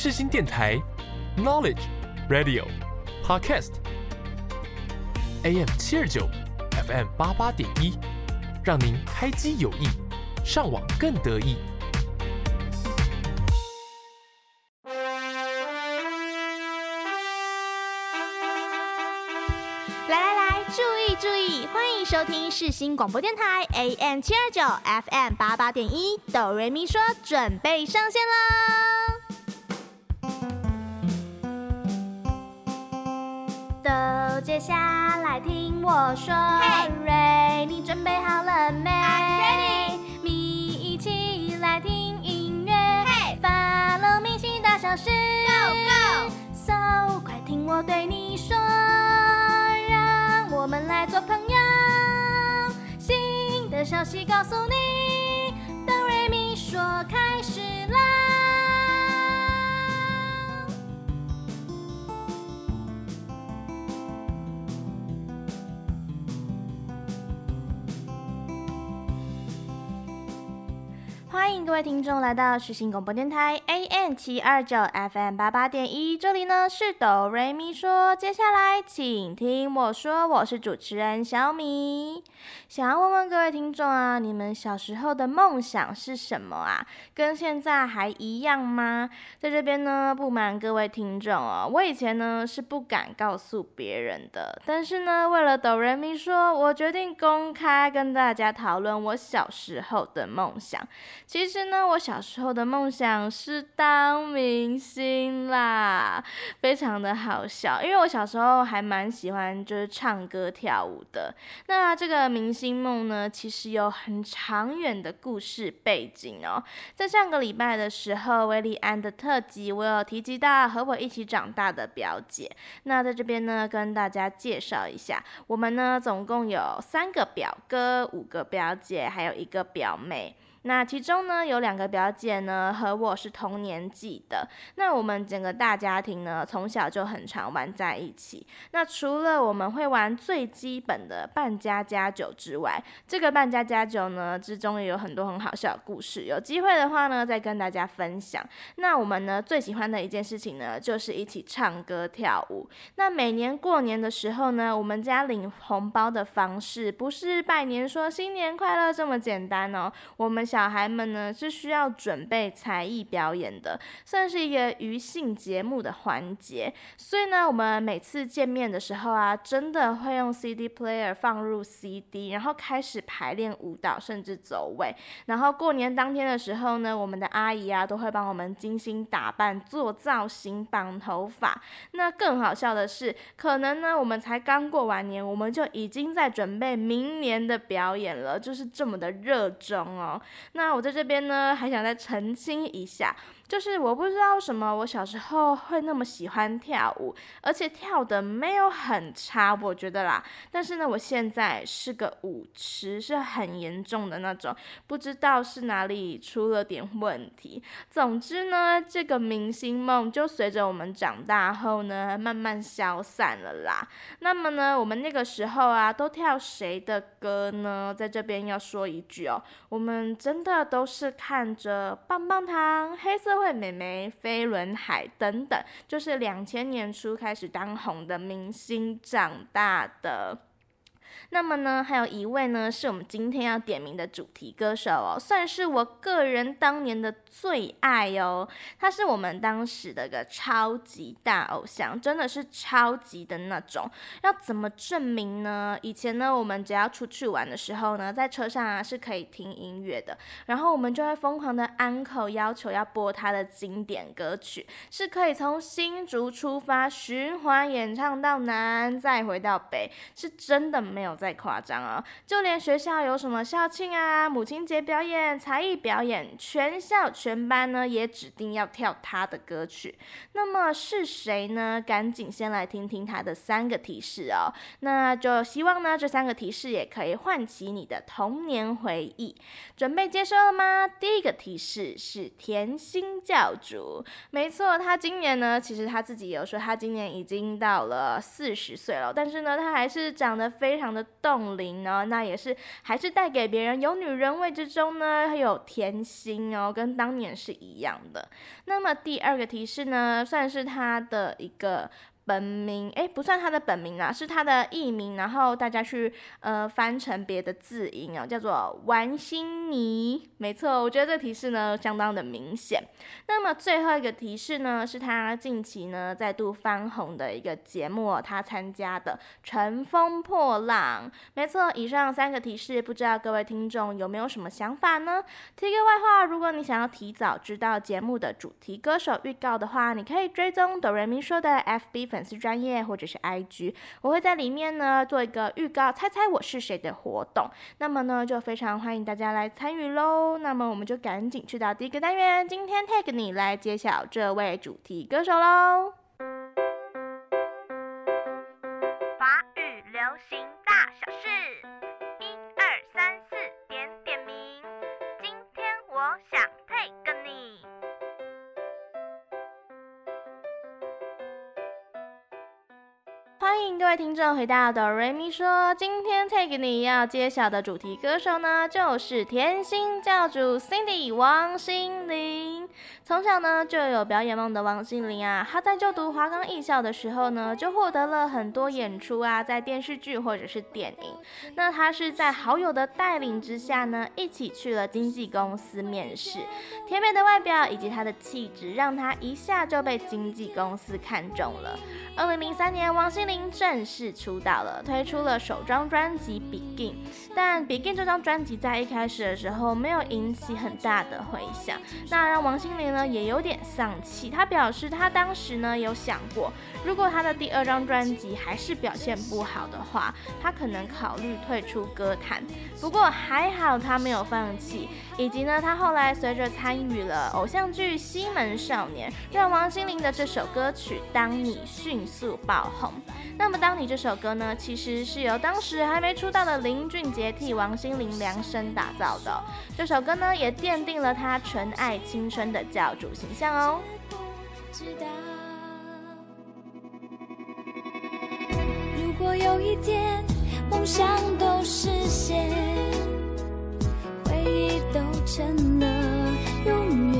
世新电台，Knowledge Radio Podcast，AM 七二九，FM 八八点一，让您开机有益，上网更得意。来来来，注意注意，欢迎收听世新广播电台 AM 七二九 FM 八八点一，哆瑞咪说准备上线啦！都接下来听我说，瑞 Hey，你准备好了没？I'm ready。咪一起来听音乐，Hey，Follow 明星大小事，Go Go，So 快听我对你说。让我们来做朋友，新的消息告诉你，哆瑞咪说开始啦。欢迎各位听众来到世新广播电台 AM 七二九 FM 八八点一，这里呢是哆瑞咪说，接下来请听我说，我是主持人小米。想要问问各位听众啊，你们小时候的梦想是什么啊？跟现在还一样吗？在这边呢，不瞒各位听众哦，我以前呢是不敢告诉别人的，但是呢，为了哆瑞咪说，我决定公开跟大家讨论我小时候的梦想。其实呢，我小时候的梦想是当明星啦，非常的好笑。因为我小时候还蛮喜欢就是唱歌跳舞的。那这个明星梦呢，其实有很长远的故事背景哦。在上个礼拜的时候，威利安的特辑，我有提及到和我一起长大的表姐。那在这边呢，跟大家介绍一下，我们呢总共有三个表哥，五个表姐，还有一个表妹。那其中呢，有两个表姐呢和我是同年纪的。那我们整个大家庭呢，从小就很常玩在一起。那除了我们会玩最基本的扮家家酒之外，这个扮家家酒呢之中也有很多很好笑的故事。有机会的话呢，再跟大家分享。那我们呢最喜欢的一件事情呢，就是一起唱歌跳舞。那每年过年的时候呢，我们家领红包的方式不是拜年说新年快乐这么简单哦，我们。小孩们呢是需要准备才艺表演的，算是一个余兴节目的环节。所以呢，我们每次见面的时候啊，真的会用 CD player 放入 CD，然后开始排练舞蹈，甚至走位。然后过年当天的时候呢，我们的阿姨啊都会帮我们精心打扮、做造型、绑头发。那更好笑的是，可能呢我们才刚过完年，我们就已经在准备明年的表演了，就是这么的热衷哦。那我在这边呢，还想再澄清一下。就是我不知道什么我小时候会那么喜欢跳舞，而且跳的没有很差，我觉得啦。但是呢，我现在是个舞痴，是很严重的那种，不知道是哪里出了点问题。总之呢，这个明星梦就随着我们长大后呢，慢慢消散了啦。那么呢，我们那个时候啊，都跳谁的歌呢？在这边要说一句哦，我们真的都是看着棒棒糖、黑色会美眉、飞轮海等等，就是两千年初开始当红的明星长大的。那么呢，还有一位呢，是我们今天要点名的主题歌手哦，算是我个人当年的最爱哦。他是我们当时的个超级大偶像，真的是超级的那种。要怎么证明呢？以前呢，我们只要出去玩的时候呢，在车上啊是可以听音乐的，然后我们就会疯狂的安可要求要播他的经典歌曲，是可以从新竹出发循环演唱到南，再回到北，是真的没有。再夸张哦，就连学校有什么校庆啊、母亲节表演、才艺表演，全校全班呢也指定要跳他的歌曲。那么是谁呢？赶紧先来听听他的三个提示哦。那就希望呢这三个提示也可以唤起你的童年回忆。准备接收了吗？第一个提示是甜心教主，没错，他今年呢其实他自己有说他今年已经到了四十岁了，但是呢他还是长得非。常的冻龄呢，那也是还是带给别人有女人味之中呢，还有甜心哦，跟当年是一样的。那么第二个提示呢，算是他的一个。本名哎，不算他的本名啊，是他的艺名，然后大家去呃翻成别的字音哦，叫做王心妮。没错，我觉得这个提示呢相当的明显。那么最后一个提示呢，是他近期呢再度翻红的一个节目哦，他参加的《乘风破浪》。没错，以上三个提示，不知道各位听众有没有什么想法呢？提个外话，如果你想要提早知道节目的主题歌手预告的话，你可以追踪哆瑞咪说的 FB 粉。粉丝专业或者是 IG，我会在里面呢做一个预告，猜猜我是谁的活动。那么呢，就非常欢迎大家来参与喽。那么我们就赶紧去到第一个单元，今天 tag 你来揭晓这位主题歌手喽。听众回到哆瑞咪说，今天 tag 你要揭晓的主题歌手呢，就是甜心教主 Cindy 王心凌。从小呢就有表演梦的王心凌啊，她在就读华冈艺校的时候呢，就获得了很多演出啊，在电视剧或者是电影。那她是在好友的带领之下呢，一起去了经纪公司面试。甜美的外表以及她的气质，让她一下就被经纪公司看中了。二零零三年，王心凌正式出道了，推出了首张专辑《Begin》。但《Begin》这张专辑在一开始的时候没有引起很大的回响，那让王心凌呢也有点丧气。她表示，她当时呢有想过，如果她的第二张专辑还是表现不好的话，她可能考虑退出歌坛。不过还好她没有放弃，以及呢，他后来随着参与了偶像剧《西门少年》，让王心凌的这首歌曲《当你》迅速爆红。那么，《当你》这首歌呢，其实是由当时还没出道的林俊杰替王心凌量身打造的。这首歌呢，也奠定了他纯爱青春的教主形象哦。如果有一天梦想都实现，回忆都成了永远，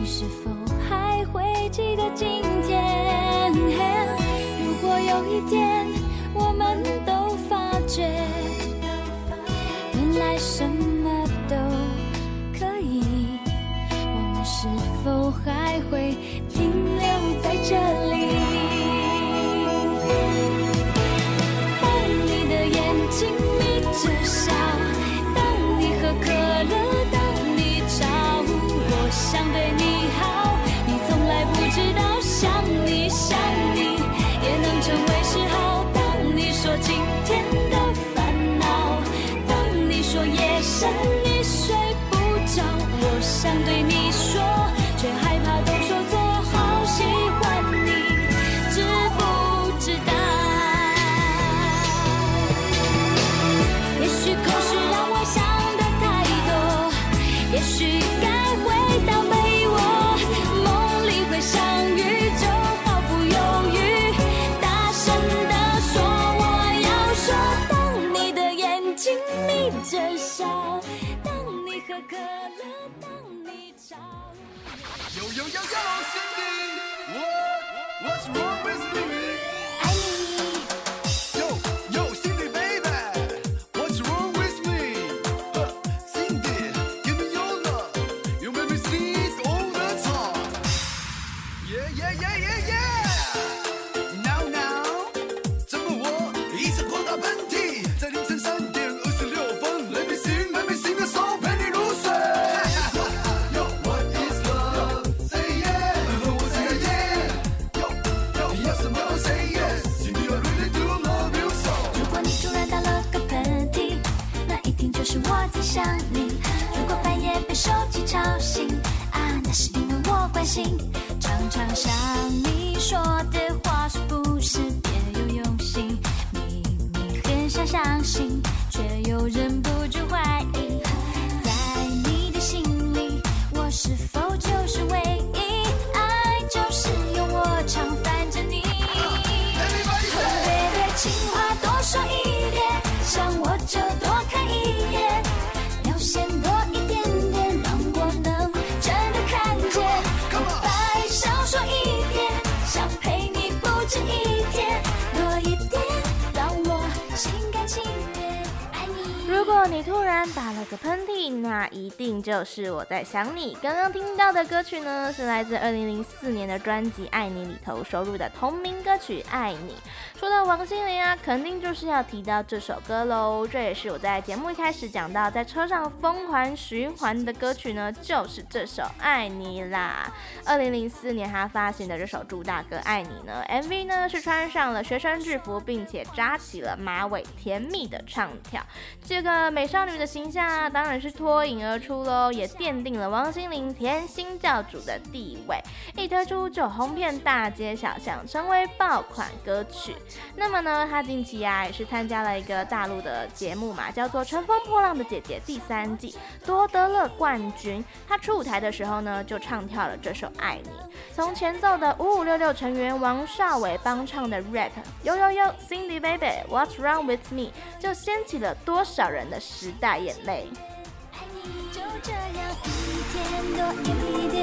你是否还会记得今天？如果有一天我们都发觉，原来什么都可以，我们是否还会停情话多说一。喷嚏，那一定就是我在想你。刚刚听到的歌曲呢，是来自二零零四年的专辑《爱你》里头收录的同名歌曲《爱你》。说到王心凌啊，肯定就是要提到这首歌喽。这也是我在节目一开始讲到，在车上疯狂循环的歌曲呢，就是这首《爱你》啦。二零零四年他发行的这首主打歌《爱你》呢，MV 呢是穿上了学生制服，并且扎起了马尾，甜蜜的唱跳。这个美少女的形象啊，当然是脱颖而出喽，也奠定了王心凌甜心教主的地位。一推出就红遍大街小巷，成为爆款歌曲。那么呢，她近期啊也是参加了一个大陆的节目嘛，叫做《乘风破浪的姐姐》第三季，夺得了冠军。她出舞台的时候呢，就唱跳了这首《爱你》，从前奏的五五六六成员王少伟帮唱的 rap，呦呦呦，Cindy baby，What's wrong with me，就掀起了多少人的时代眼泪。就这样一天多一点，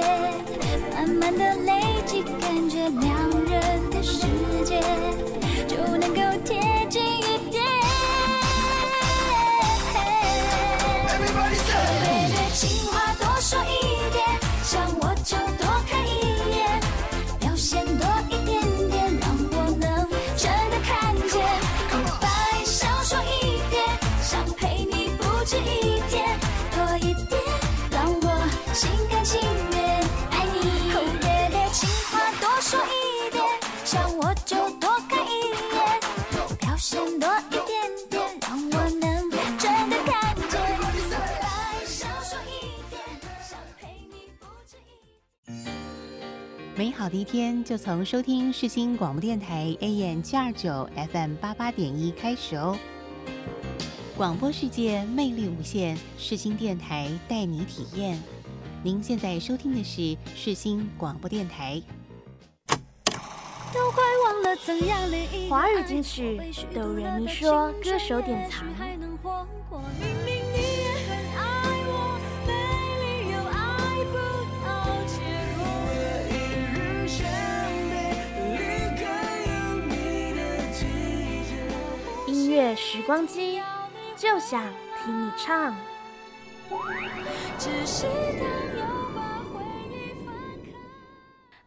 慢慢的累积，感觉两人的世界就能够贴近一点。Everybody say，情话多说一美好的一天就从收听世新广播电台 AM 七二九 FM 八八点一开始哦。广播世界魅力无限，世新电台带你体验。您现在收听的是世新广播电台。都快忘了怎样的一个爱，华语金曲哆瑞咪说歌手典藏。月时光机。就想听你唱。只是当有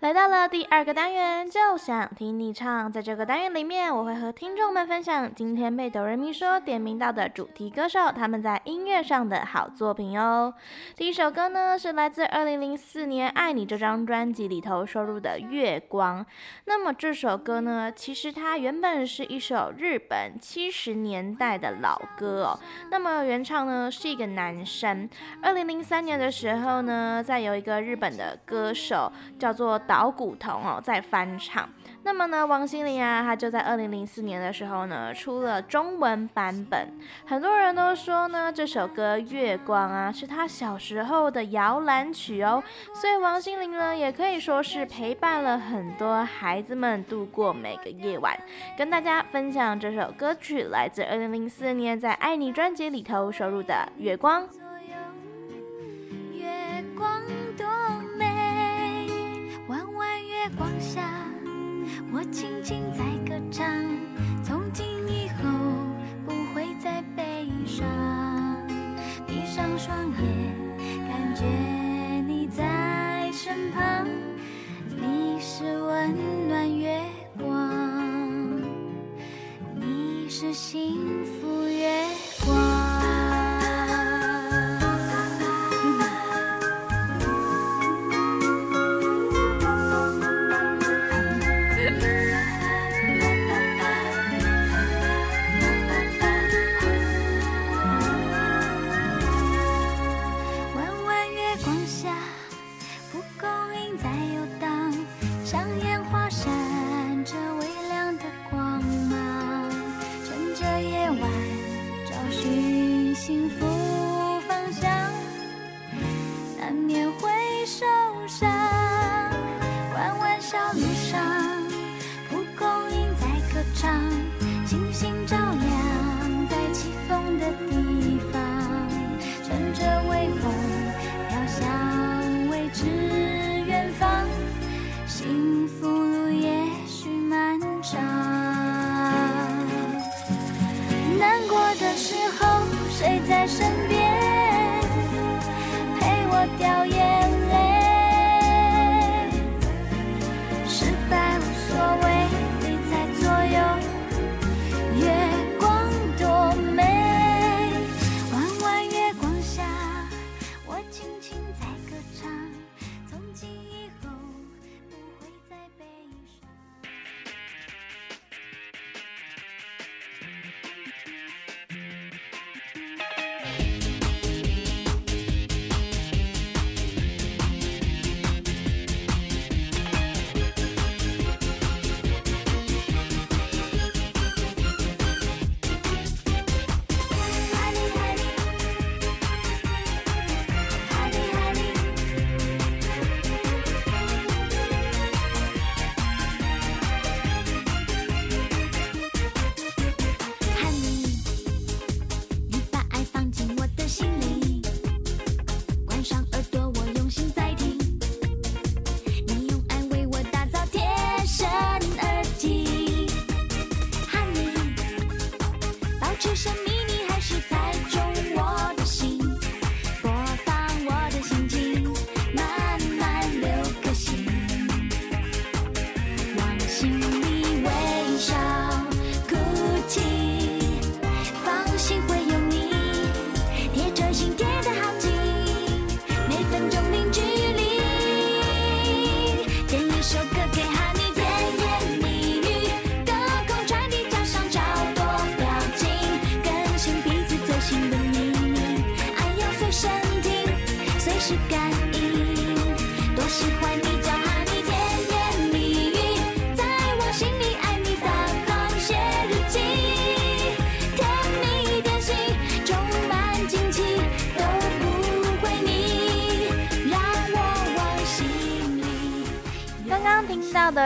来到了第二个单元，就想听你唱。在这个单元里面，我会和听众们分享今天被哆瑞咪说点名到的主题歌手，他们在音乐上的好作品哦。第一首歌呢，是来自二零零四年《爱你》这张专辑里头收录的《月光》。那么这首歌呢，其实它原本是一首日本七十年代的老歌哦。那么原唱呢是一个男生。二零零三年的时候呢，在有一个日本的歌手叫做老古铜哦，在翻唱。那么呢，王心凌啊，她就在二零零四年的时候呢，出了中文版本。很多人都说呢，这首歌《月光》啊，是她小时候的摇篮曲哦。所以王心凌呢，也可以说是陪伴了很多孩子们度过每个夜晚。跟大家分享这首歌曲，来自二零零四年在《爱你》专辑里头收录的《月光》。我轻轻在歌唱。从今以后不会再悲伤。闭上双眼，感觉你在身旁。你是温暖月光，你是幸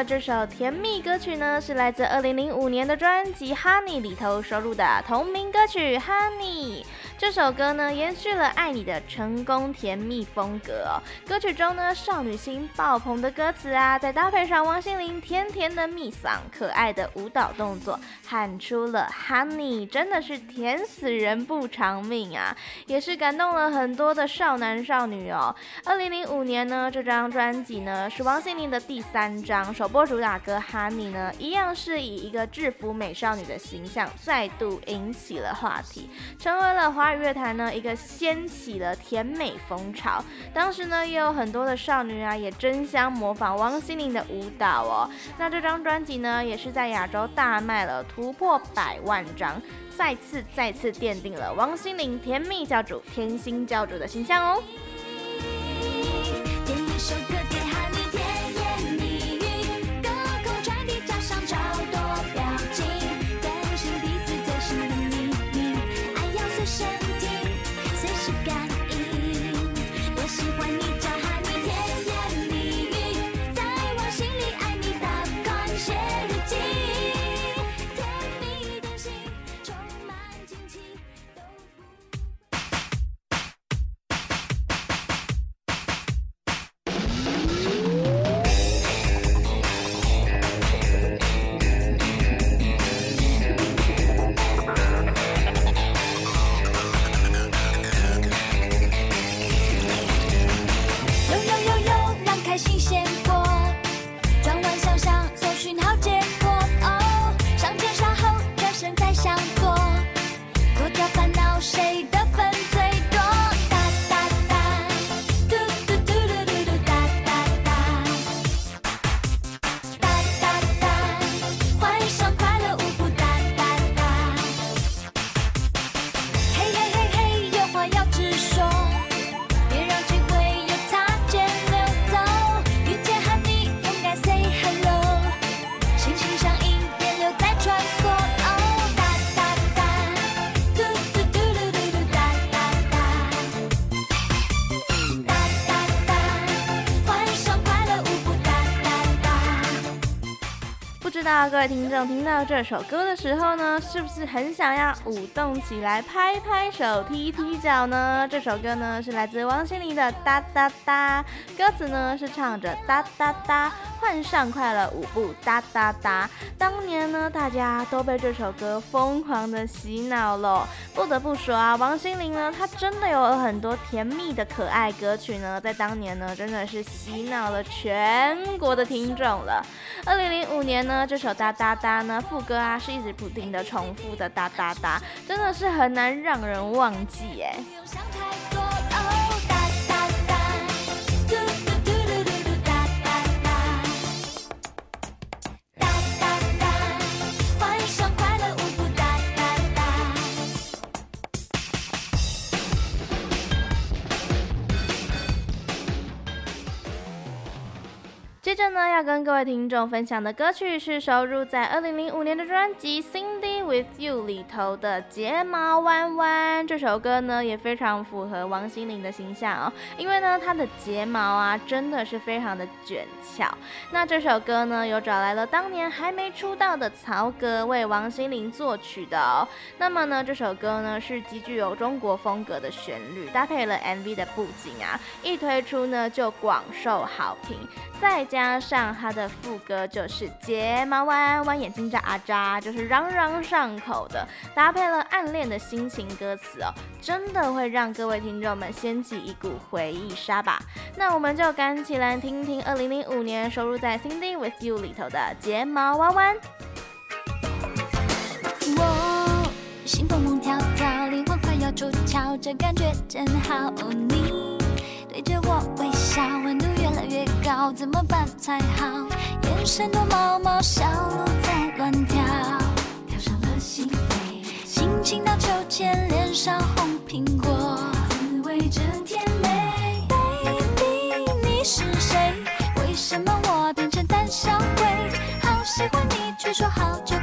这首甜蜜歌曲呢，是来自二零零五年的专辑《Honey》里头收录的同名歌曲《Honey》。这首歌呢，延续了《爱你的成功甜蜜风格》哦。歌曲中呢，少女心爆棚的歌词啊，再搭配上王心凌甜甜的蜜嗓、可爱的舞蹈动作，喊出了 “Honey”，真的是甜死人不偿命啊！也是感动了很多的少男少女哦。二零零五年呢，这张专辑呢是王心凌的第三张，首播主打歌《Honey》呢，一样是以一个制服美少女的形象，再度引起了话题，成为了华语。乐坛呢，一个掀起了甜美风潮。当时呢，也有很多的少女啊，也争相模仿王心凌的舞蹈哦。那这张专辑呢，也是在亚洲大卖了，突破百万张，再次再次奠定了王心凌甜蜜教主、甜心教主的形象哦。各位听听到这首歌的时候呢，是不是很想要舞动起来，拍拍手，踢踢脚呢？这首歌呢是来自王心凌的《哒哒哒》，歌词呢是唱着哒哒哒。换上快乐舞步哒哒哒，当年呢，大家都被这首歌疯狂的洗脑了。不得不说啊，王心凌呢，她真的有很多甜蜜的可爱歌曲呢，在当年呢，真的是洗脑了全国的听众了。二零零五年呢，这首哒哒哒呢，副歌啊是一直不停的重复的哒哒哒，真的是很难让人忘记哎。着呢，要跟各位听众分享的歌曲是收录在二零零五年的专辑《Cindy with You》里头的《睫毛弯弯》。这首歌呢，也非常符合王心凌的形象哦，因为呢，她的睫毛啊，真的是非常的卷翘。那这首歌呢，又找来了当年还没出道的曹格为王心凌作曲的哦。那么呢，这首歌呢，是极具有中国风格的旋律，搭配了 MV 的布景啊，一推出呢，就广受好评。再加加上它的副歌就是睫毛弯弯，眼睛眨啊眨，就是朗朗上口的，搭配了暗恋的心情歌词哦，真的会让各位听众们掀起一股回忆杀吧。那我们就赶紧来听听2005年收录在《Cindy with You》里头的睫毛弯弯。我心蹦蹦跳跳，灵魂快要出窍，这感觉真好，你。对着我微笑，温度要，怎么办才好？眼神躲猫猫，小鹿在乱跳，跳上了心扉，心情到秋千，脸上红苹果，滋味真甜美。Baby，你是谁？为什么我变成胆小鬼？好喜欢你，却说好久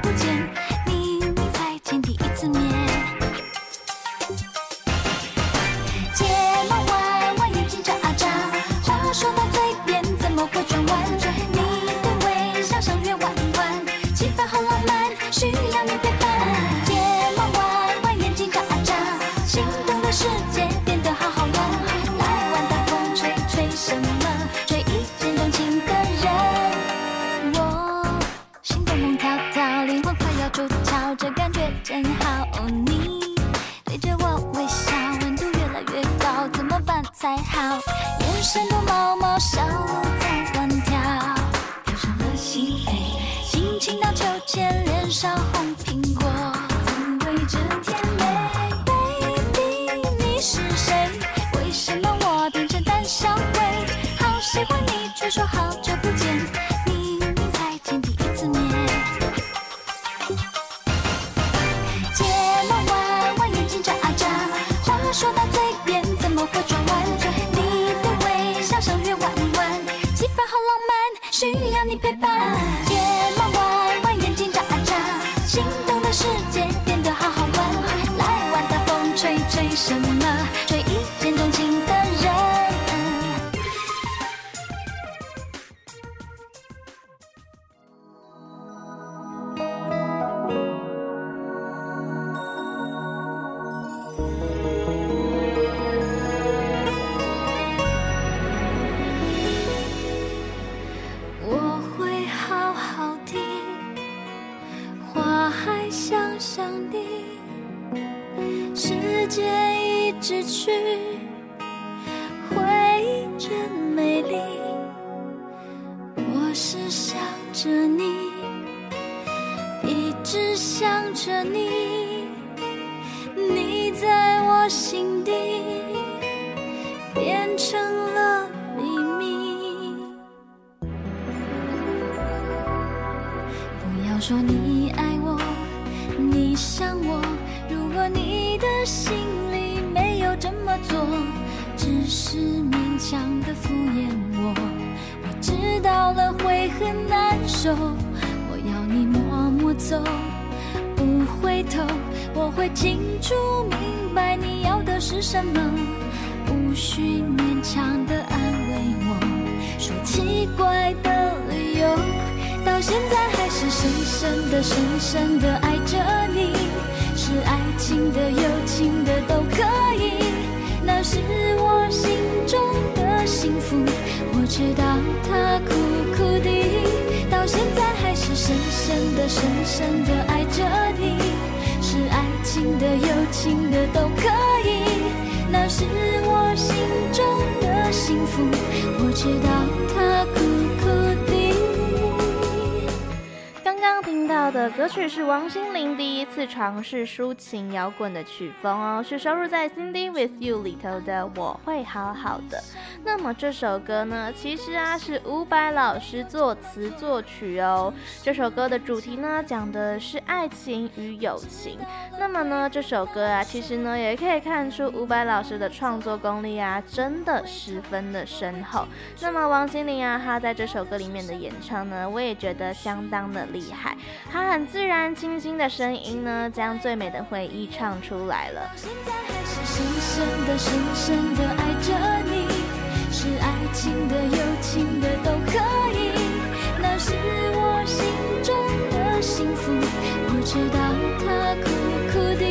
需要你陪伴。我知道歌曲是王心凌第一次尝试抒情摇滚的曲风哦，是收录在《Cindy with You》里头的《我会好好的》。那么这首歌呢，其实啊是伍佰老师作词作曲哦。这首歌的主题呢，讲的是爱情与友情。那么呢，这首歌啊，其实呢也可以看出伍佰老师的创作功力啊，真的十分的深厚。那么王心凌啊，她在这首歌里面的演唱呢，我也觉得相当的厉害。她很自然清新的声音呢，将最美的回忆唱出来了。到现在还是深深的、深深的爱着你，是爱情的、友情的都可以，那是我心中的幸福。我知道它苦苦的，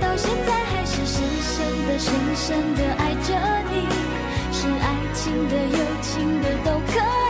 到现在还是深深的、深深的爱着你，是爱情的、友情的都可以，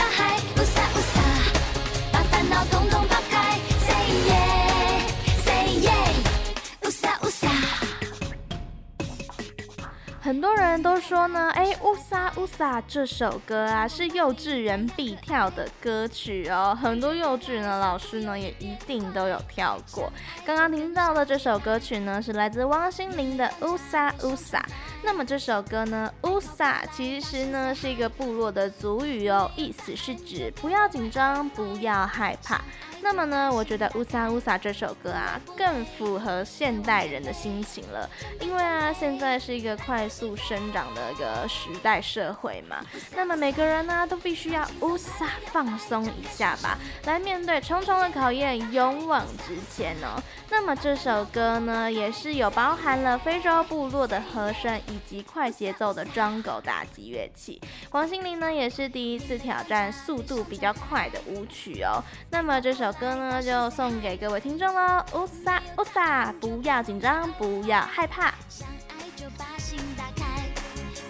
很多人都说呢，哎，乌萨乌萨这首歌啊，是幼稚园必跳的歌曲哦。很多幼稚园的老师呢，也一定都有跳过。刚刚听到的这首歌曲呢，是来自汪心凌的乌萨乌萨。那么这首歌呢，乌萨其实呢是一个部落的族语哦，意思是指不要紧张，不要害怕。那么呢，我觉得乌撒乌撒这首歌啊，更符合现代人的心情了。因为啊，现在是一个快速生长的一个时代社会嘛。那么每个人呢，都必须要乌撒放松一下吧，来面对重重的考验，勇往直前哦。那么这首歌呢，也是有包含了非洲部落的和声以及快节奏的装狗打击乐器。王心凌呢，也是第一次挑战速度比较快的舞曲哦。那么这首。歌呢就送给各位听众喽，雾撒雾撒，不要紧张，不要害怕。想爱就把心打开，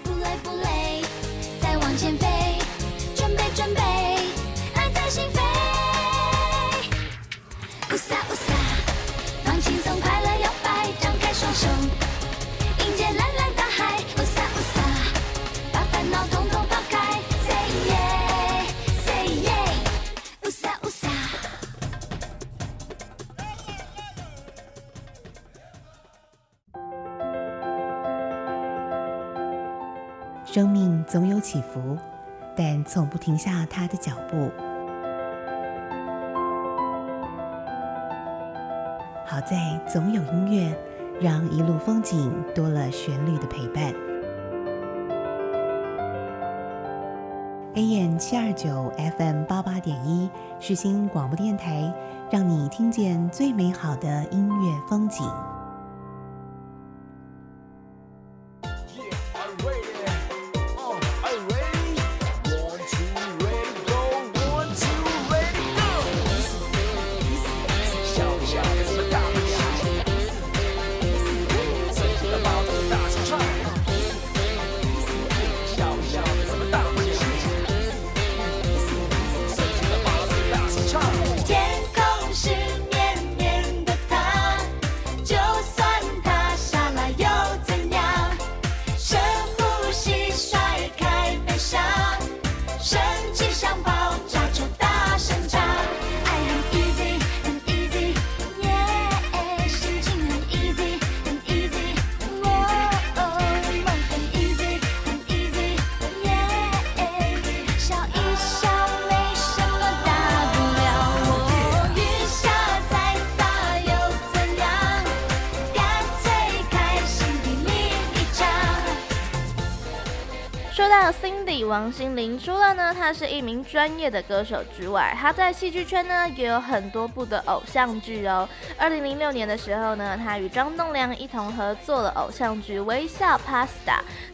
不累不累，再往前飞，准备准备，爱在心扉。雾撒雾撒，放轻松，快乐摇摆，张开双手，生命总有起伏，但从不停下他的脚步。好在总有音乐，让一路风景多了旋律的陪伴。AM 七二九 FM 八八点一，世新广播电台，让你听见最美好的音乐风景。心凌除了呢，她是一名专业的歌手之外，她在戏剧圈呢也有很多部的偶像剧哦。二零零六年的时候呢，她与张栋梁一同合作了偶像剧《微笑 Pasta》。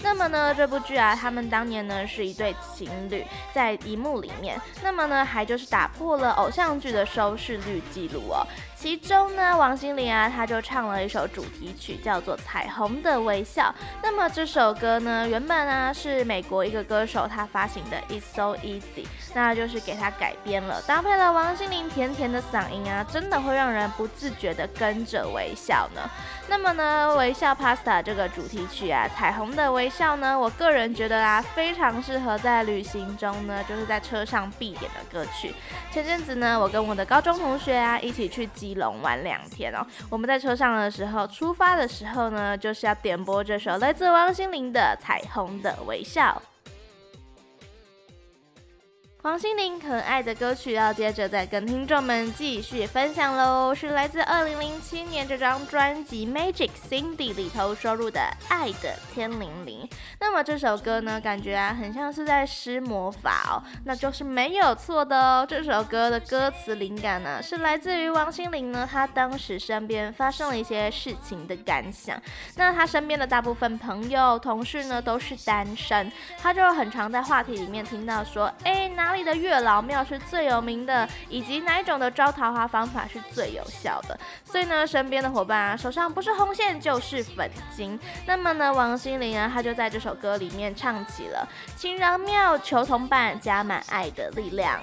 那么呢，这部剧啊，他们当年呢是一对情侣在荧幕里面，那么呢还就是打破了偶像剧的收视率记录哦。其中呢，王心凌啊，她就唱了一首主题曲，叫做《彩虹的微笑》。那么这首歌呢，原本啊是美国一个歌手他发行的《It's So Easy》，那就是给他改编了，搭配了王心凌甜甜的嗓音啊，真的会让人不自觉的跟着微笑呢。那么呢，微笑 Pasta 这个主题曲啊，《彩虹的微笑》呢，我个人觉得啊，非常适合在旅行中呢，就是在车上必点的歌曲。前阵子呢，我跟我的高中同学啊一起去基隆玩两天哦。我们在车上的时候，出发的时候呢，就是要点播这首来自王心凌的《彩虹的微笑》。王心凌可爱的歌曲要接着再跟听众们继续分享喽，是来自二零零七年这张专辑《Magic Cindy》里头收录的《爱的天灵灵》。那么这首歌呢，感觉啊很像是在施魔法哦，那就是没有错的哦。这首歌的歌词灵感呢，是来自于王心凌呢，她当时身边发生了一些事情的感想。那她身边的大部分朋友、同事呢都是单身，她就很常在话题里面听到说，哎哪里。的月老庙是最有名的，以及哪一种的招桃花方法是最有效的？所以呢，身边的伙伴啊，手上不是红线就是粉金。那么呢，王心凌啊，她就在这首歌里面唱起了“情人庙求同伴，加满爱的力量”。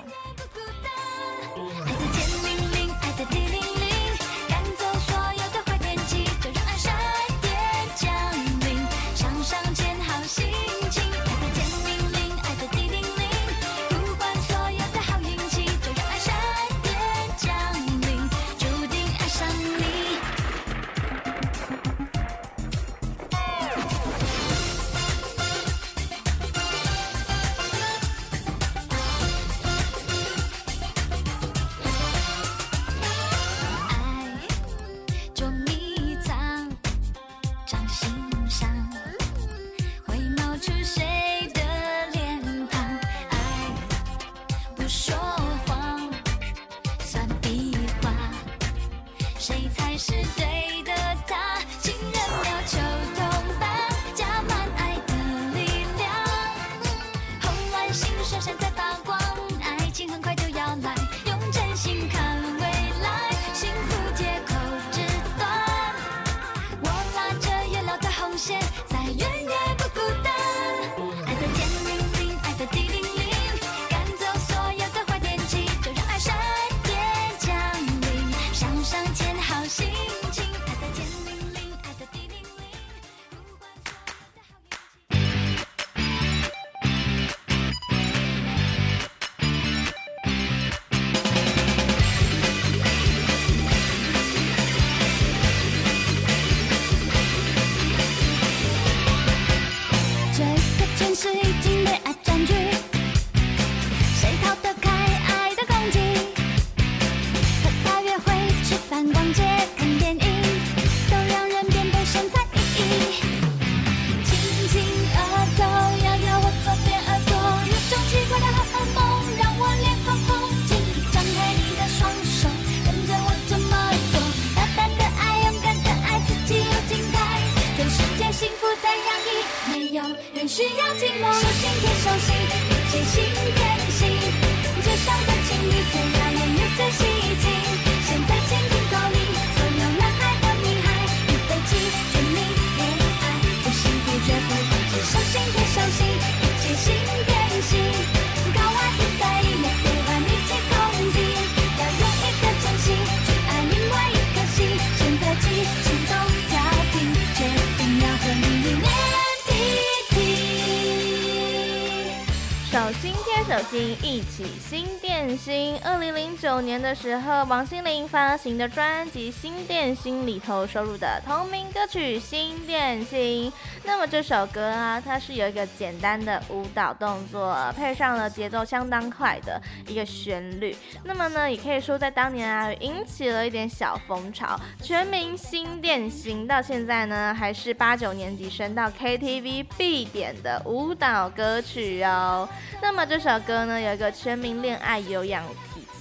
一起心电心。二零零九年的时候，王心凌发行的专辑《心电心》里头收录的同名歌曲《心电心》。那么这首歌啊，它是有一个简单的舞蹈动作，配上了节奏相当快的一个旋律。那么呢，也可以说在当年啊，引起了一点小风潮。全民心电心到现在呢，还是八九年级生到 KTV 必点的舞蹈歌曲哦。那么这首。歌呢，有一个全民恋爱有氧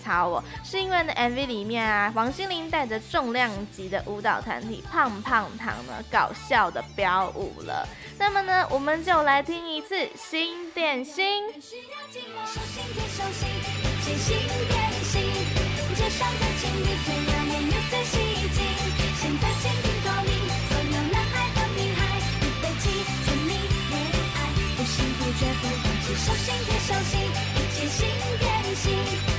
体操哦，是因为呢 MV 里面啊，王心凌带着重量级的舞蹈团体胖胖糖呢，搞笑的飙舞了。那么呢，我们就来听一次心电心。手心贴手心，一起心连心，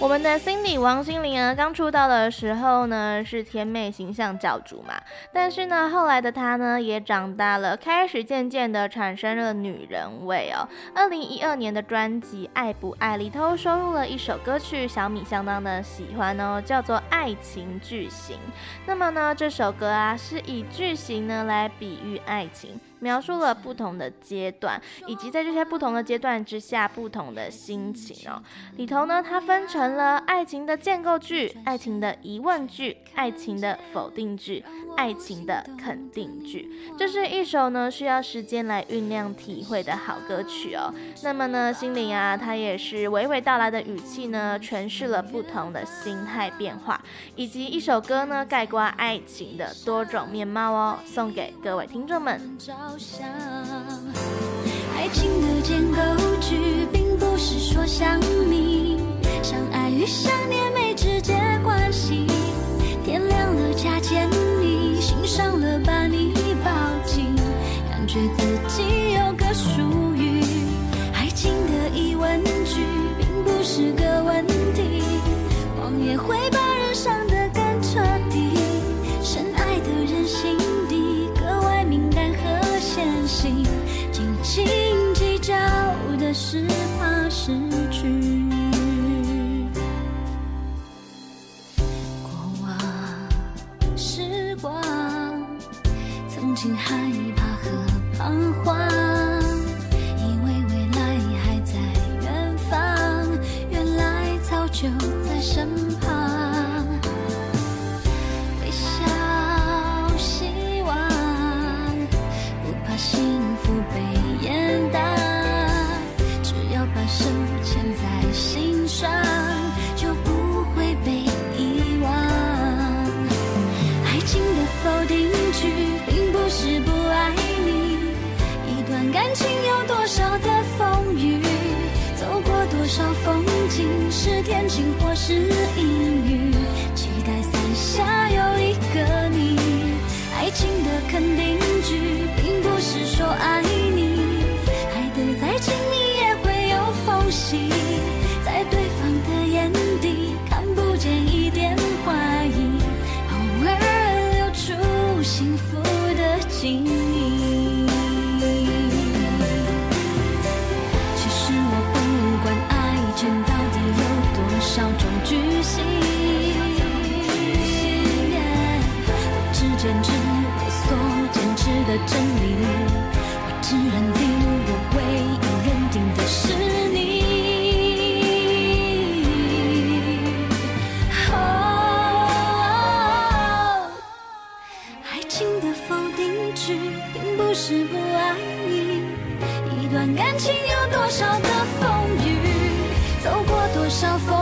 我们的 Cindy 王心凌啊，刚出道的时候呢，是甜美形象教主嘛。但是呢，后来的她呢也长大了，开始渐渐的产生了女人味哦。二零一二年的专辑《爱不爱》里头收录了一首歌曲，小米相当的喜欢哦，叫做《爱情巨型》。那么呢，这首歌啊是以巨型呢来比喻爱情。描述了不同的阶段，以及在这些不同的阶段之下不同的心情哦。里头呢，它分成了爱情的建构句、爱情的疑问句、爱情的否定句、爱情的肯定句。这是一首呢需要时间来酝酿体会的好歌曲哦。那么呢，心灵啊，它也是娓娓道来的语气呢，诠释了不同的心态变化，以及一首歌呢概括爱情的多种面貌哦。送给各位听众们。爱情的建构句，并不是说想你，相爱与想念没直接关系。天亮了加见你，心伤了把你抱紧，感觉自己有个属于不是不爱你一段感情有多少的风雨走过多少风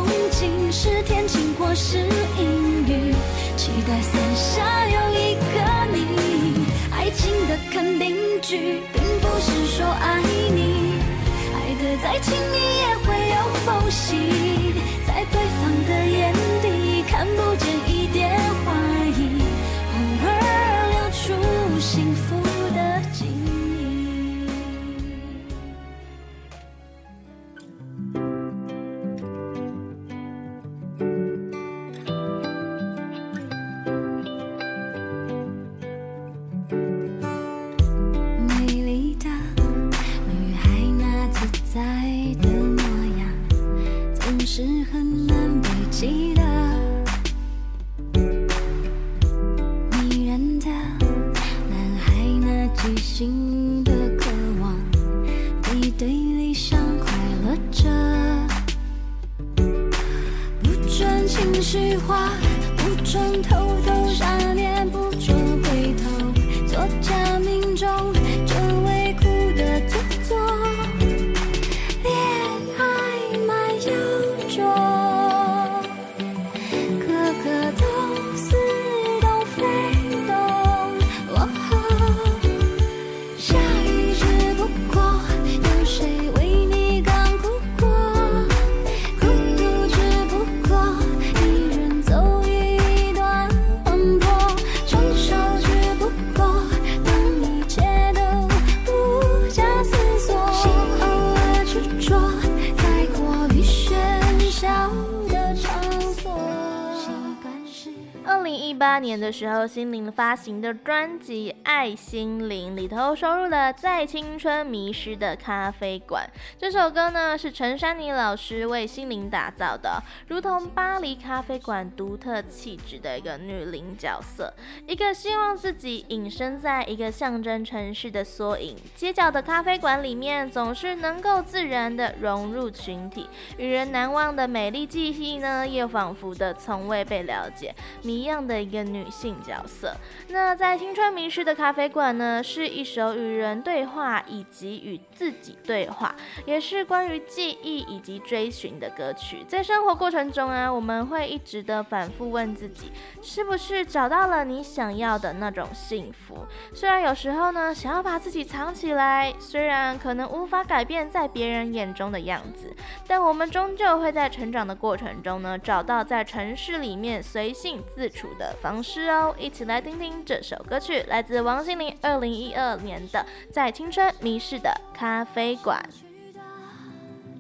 一八年的时候，心灵发行的专辑《爱心灵》里头收录了《在青春迷失的咖啡馆》这首歌呢，是陈珊妮老师为心灵打造的，如同巴黎咖啡馆独特气质的一个女领角色，一个希望自己隐身在一个象征城市的缩影。街角的咖啡馆里面，总是能够自然的融入群体，与人难忘的美丽记忆呢，又仿佛的从未被了解，谜样的一个女性角色，那在青春迷失的咖啡馆呢，是一首与人对话以及与自己对话，也是关于记忆以及追寻的歌曲。在生活过程中啊，我们会一直的反复问自己，是不是找到了你想要的那种幸福？虽然有时候呢，想要把自己藏起来，虽然可能无法改变在别人眼中的样子，但我们终究会在成长的过程中呢，找到在城市里面随性自处的方式哦一起来听听这首歌曲来自王心凌二零一二年的在青春迷失的咖啡馆。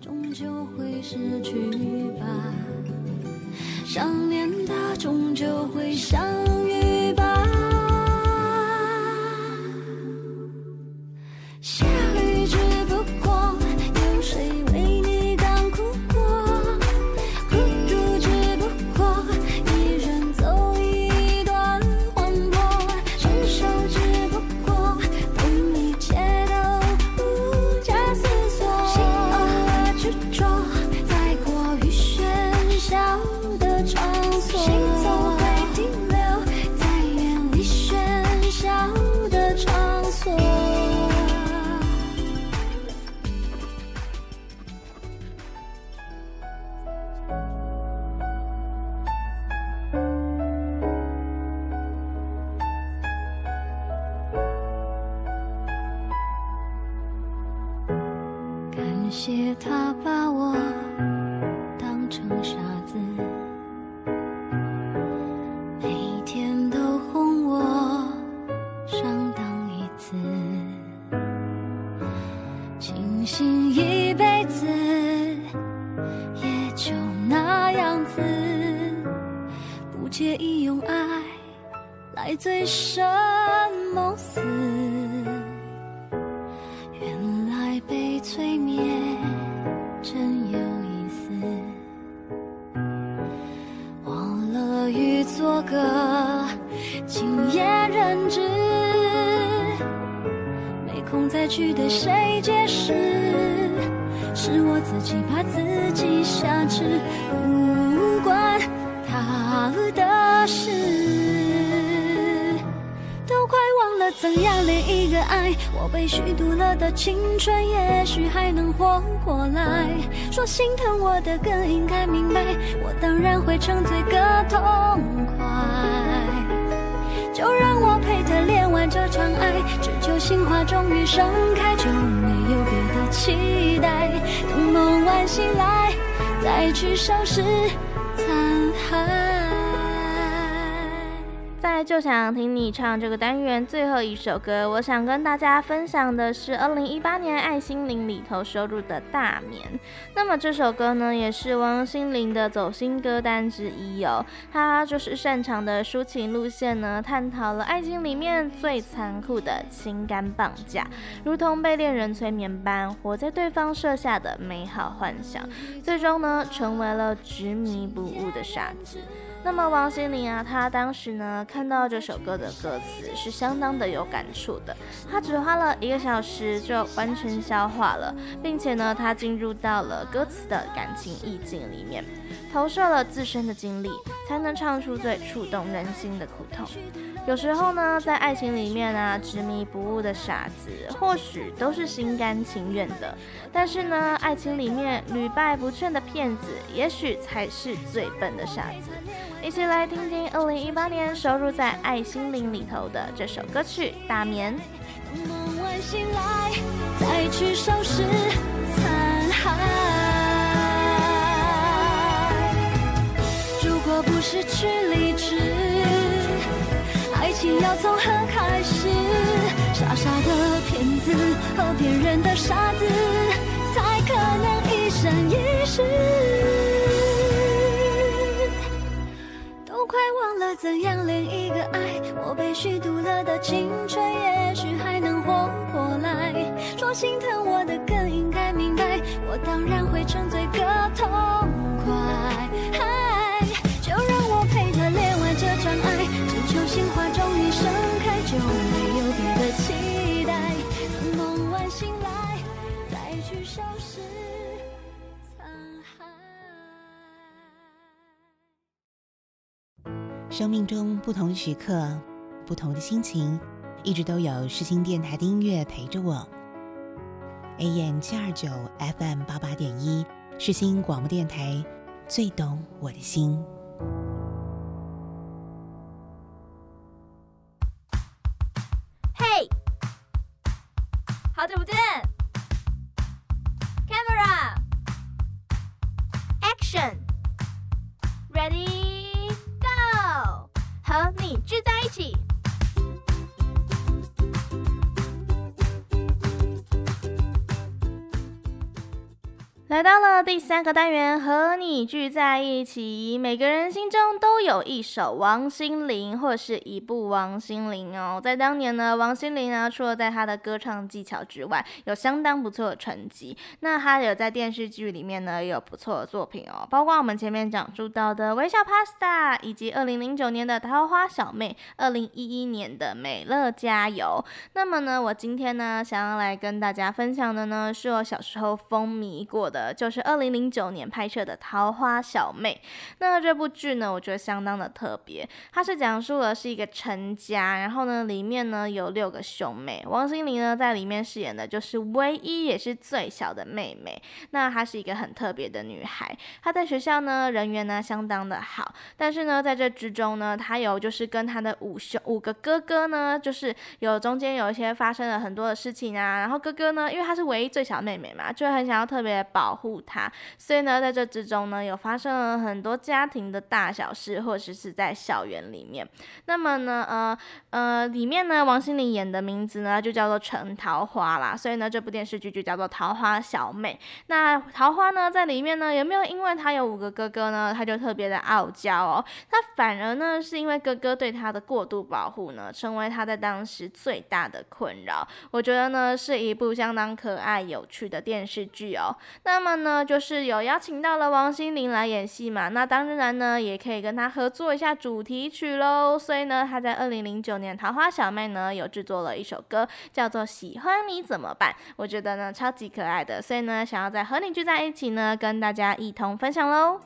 终究会失去吧想念终究会相遇吧。下雨只不过有谁他吧。心疼我的更应该明白，我当然会沉醉个痛快。就让我陪他恋完这场爱，只求心花终于盛开，就没有别的期待。等梦完醒来，再去收拾残骸。在就想听你唱这个单元最后一首歌，我想跟大家分享的是二零一八年《爱心灵》里头收入的《大眠》。那么这首歌呢，也是王心凌的走心歌单之一哦。她就是擅长的抒情路线呢，探讨了爱情里面最残酷的情感绑架，如同被恋人催眠般，活在对方设下的美好幻想，最终呢，成为了执迷不悟的傻子。那么王心凌啊，她当时呢看到这首歌的歌词是相当的有感触的，她只花了一个小时就完全消化了，并且呢，她进入到了歌词的感情意境里面，投射了自身的经历，才能唱出最触动人心的苦痛。有时候呢，在爱情里面啊，执迷不悟的傻子，或许都是心甘情愿的，但是呢，爱情里面屡败不劝的骗子，也许才是最笨的傻子。一起来听听二零一八年收入在《爱心灵》里头的这首歌曲《大眠》。梦完醒来，再去收拾残骸。如果不失去理智，爱情要从何开始？傻傻的骗子和骗人的傻子，才可能一生一世。快忘了怎样恋一个爱，我被虚度了的青春，也许还能活过来。说心疼我的更应该明白，我当然会沉醉个痛快。嗨就让我陪他恋完这场爱，只求心怀生命中不同的时刻，不同的心情，一直都有世新电台的音乐陪着我。AM 七二九 FM 八八点一，世新广播电台，最懂我的心。嘿，好久不见到了第三个单元，和你聚在一起。每个人心中都有一首王心凌，或是一部王心凌哦。在当年呢，王心凌呢，除了在她的歌唱技巧之外，有相当不错的成绩。那她有在电视剧里面呢，有不错的作品哦，包括我们前面讲述到的《微笑 Pasta》，以及二零零九年的《桃花小妹》，二零一一年的《美乐加油》。那么呢，我今天呢，想要来跟大家分享的呢，是我小时候风靡过的。就是二零零九年拍摄的《桃花小妹》，那这部剧呢，我觉得相当的特别。它是讲述的是一个陈家，然后呢，里面呢有六个兄妹，王心凌呢在里面饰演的就是唯一也是最小的妹妹。那她是一个很特别的女孩，她在学校呢人缘呢相当的好，但是呢在这之中呢，她有就是跟她的五兄五个哥哥呢，就是有中间有一些发生了很多的事情啊。然后哥哥呢，因为她是唯一最小妹妹嘛，就很想要特别保。护他，所以呢，在这之中呢，有发生了很多家庭的大小事，或者是在校园里面。那么呢，呃呃，里面呢，王心凌演的名字呢，就叫做陈桃花啦，所以呢，这部电视剧就叫做《桃花小妹》。那桃花呢，在里面呢，有没有因为她有五个哥哥呢，她就特别的傲娇哦？她反而呢，是因为哥哥对她的过度保护呢，成为她在当时最大的困扰。我觉得呢，是一部相当可爱有趣的电视剧哦。那么呢，就是有邀请到了王心凌来演戏嘛，那当然呢，也可以跟她合作一下主题曲喽。所以呢，她在二零零九年《桃花小妹》呢，有制作了一首歌，叫做《喜欢你怎么办》，我觉得呢，超级可爱的，所以呢，想要再和你聚在一起呢，跟大家一同分享喽。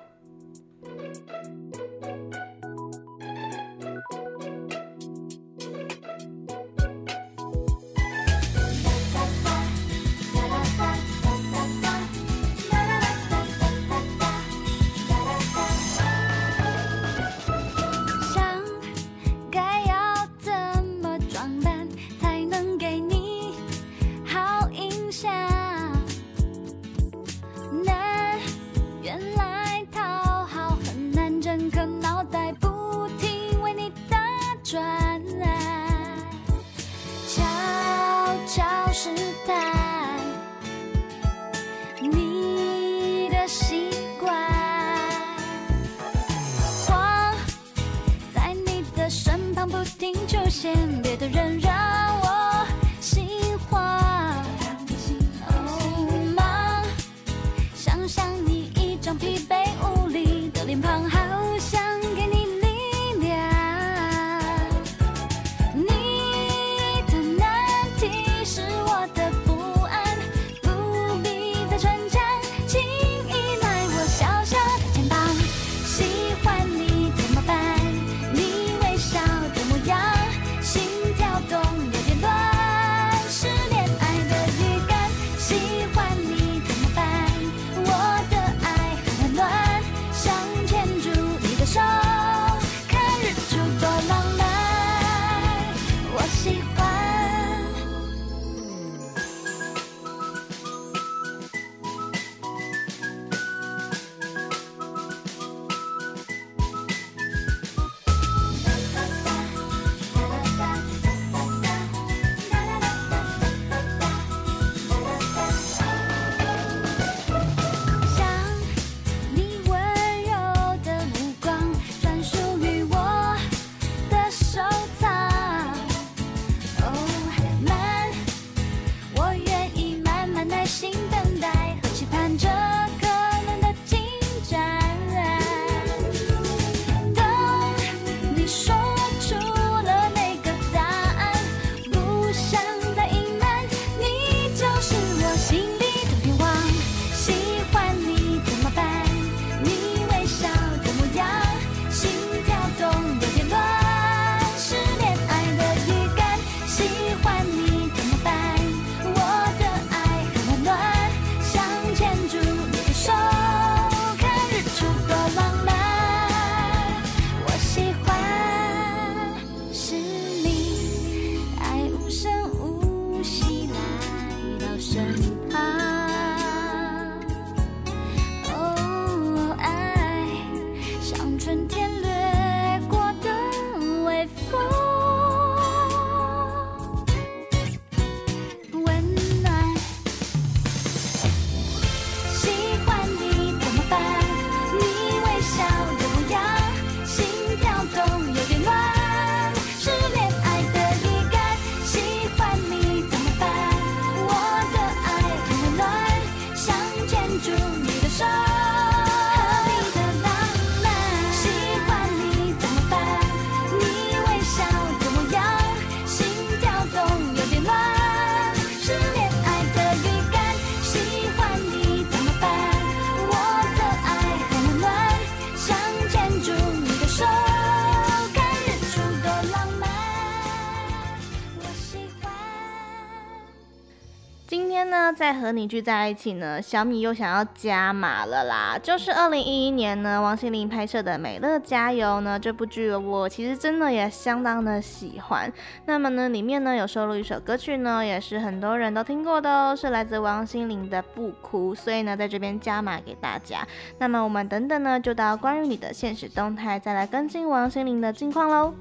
在和你聚在一起呢，小米又想要加码了啦。就是二零一一年呢，王心凌拍摄的《美乐加油》呢这部剧，我其实真的也相当的喜欢。那么呢，里面呢有收录一首歌曲呢，也是很多人都听过的哦，是来自王心凌的《不哭》。所以呢，在这边加码给大家。那么我们等等呢，就到关于你的现实动态，再来更新王心凌的近况喽。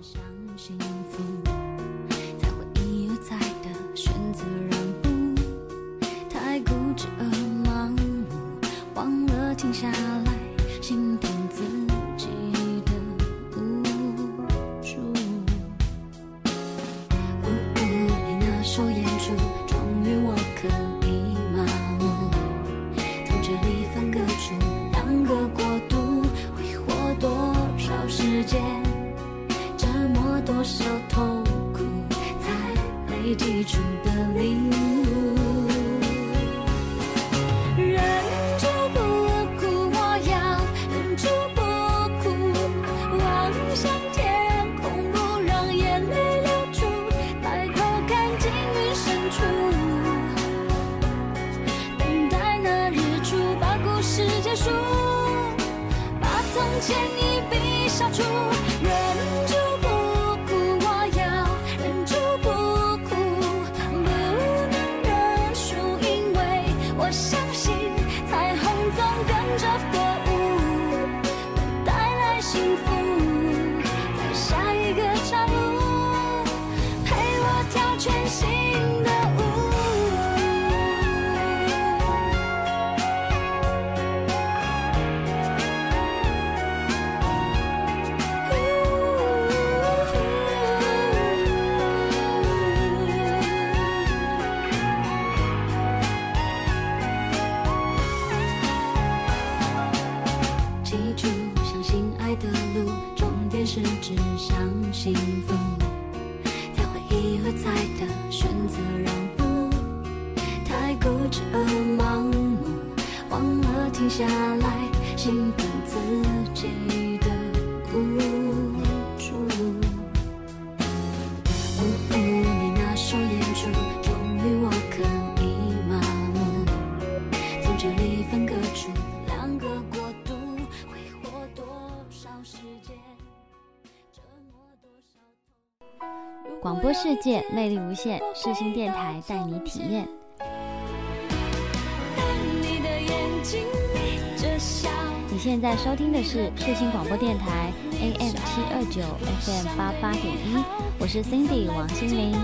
停下来，心疼自己的无助。呜呜，你那双眼珠，终于我可以麻木。从这里分割出两个国度，挥霍多少时间，折磨多少痛苦，才累积出的领悟。牵一笔消除。世界魅力无限，世新电台带你体验。你现在收听的是世新广播电台 AM 七二九 FM 八八点一，我是 Cindy 王心凌。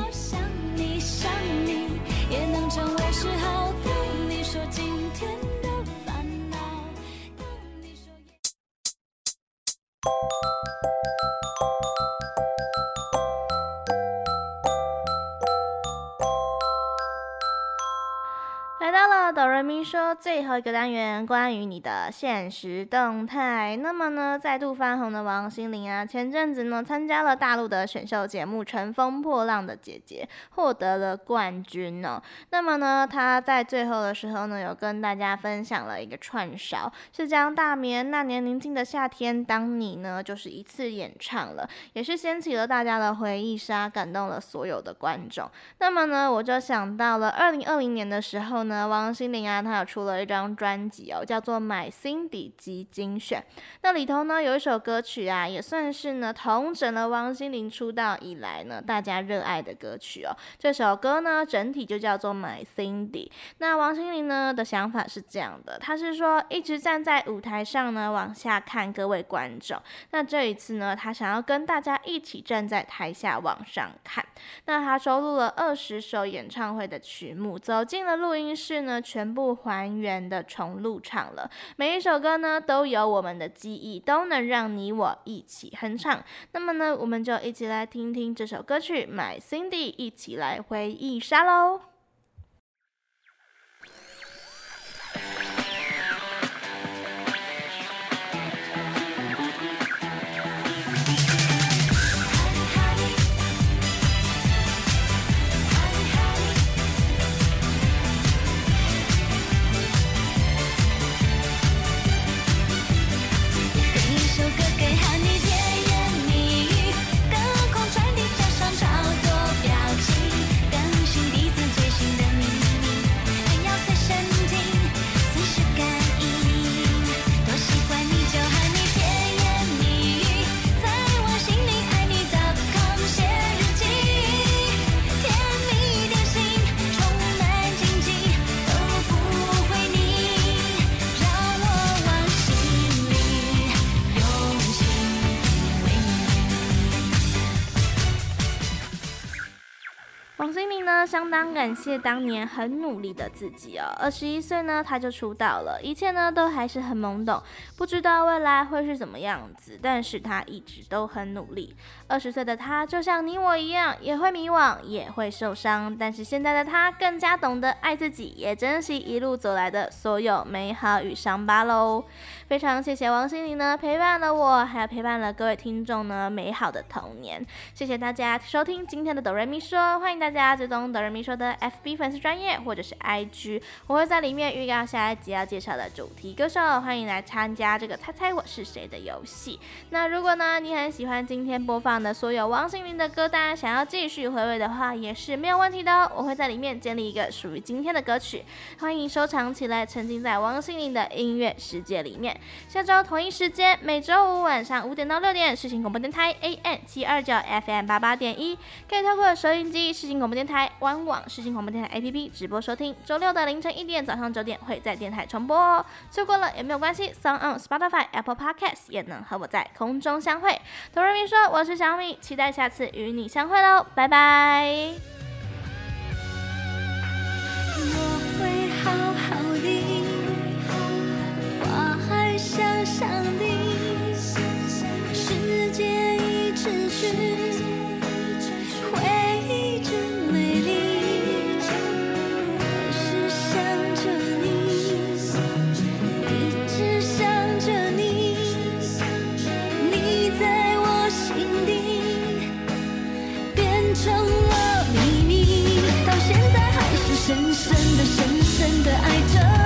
最后一个单元关于你的现实动态。那么呢，再度翻红的王心凌啊，前阵子呢参加了大陆的选秀节目《乘风破浪的姐姐》，获得了冠军哦。那么呢，她在最后的时候呢，有跟大家分享了一个串烧，是将大眠那年宁静的夏天当你呢，就是一次演唱了，也是掀起了大家的回忆杀，感动了所有的观众。那么呢，我就想到了二零二零年的时候呢，王心。凌啊，他有出了一张张专辑哦，叫做《My Cindy 集精选》。那里头呢，有一首歌曲啊，也算是呢同整了王心凌出道以来呢大家热爱的歌曲哦。这首歌呢，整体就叫做《My Cindy》。那王心凌呢的想法是这样的，他是说一直站在舞台上呢往下看各位观众。那这一次呢，他想要跟大家一起站在台下往上看。那他收录了二十首演唱会的曲目，走进了录音室呢。全部还原的重录唱了，每一首歌呢都有我们的记忆，都能让你我一起哼唱。那么呢，我们就一起来听听这首歌曲《My Cindy》，一起来回忆杀喽。王心凌呢，相当感谢当年很努力的自己哦。二十一岁呢，他就出道了，一切呢都还是很懵懂，不知道未来会是怎么样子，但是他一直都很努力。二十岁的他，就像你我一样，也会迷惘，也会受伤，但是现在的他更加懂得爱自己，也珍惜一路走来的所有美好与伤疤喽。非常谢谢王心凌呢，陪伴了我，还有陪伴了各位听众呢，美好的童年。谢谢大家收听今天的哆瑞咪说，欢迎大家追踪哆瑞咪说的 FB 粉丝专业或者是 IG，我会在里面预告下一集要介绍的主题歌手，欢迎来参加这个猜猜我是谁的游戏。那如果呢，你很喜欢今天播放的所有王心凌的歌单，想要继续回味的话，也是没有问题的哦。我会在里面建立一个属于今天的歌曲，欢迎收藏起来，沉浸在王心凌的音乐世界里面。下周同一时间，每周五晚上五点到六点，世新广播电台 AM 七二九 FM 八八点一，可以透过收音机世新广广播电台官网、视讯广播电台 APP 直播收听。周六的凌晨一点、早上九点会在电台重播哦。错过了也没有关系 s o n g on Spotify、Apple Podcast 也能和我在空中相会。同人明说，我是小米，期待下次与你相会喽，拜拜。我会好好的，花还想想你，时间一直去。深深的深深的爱着。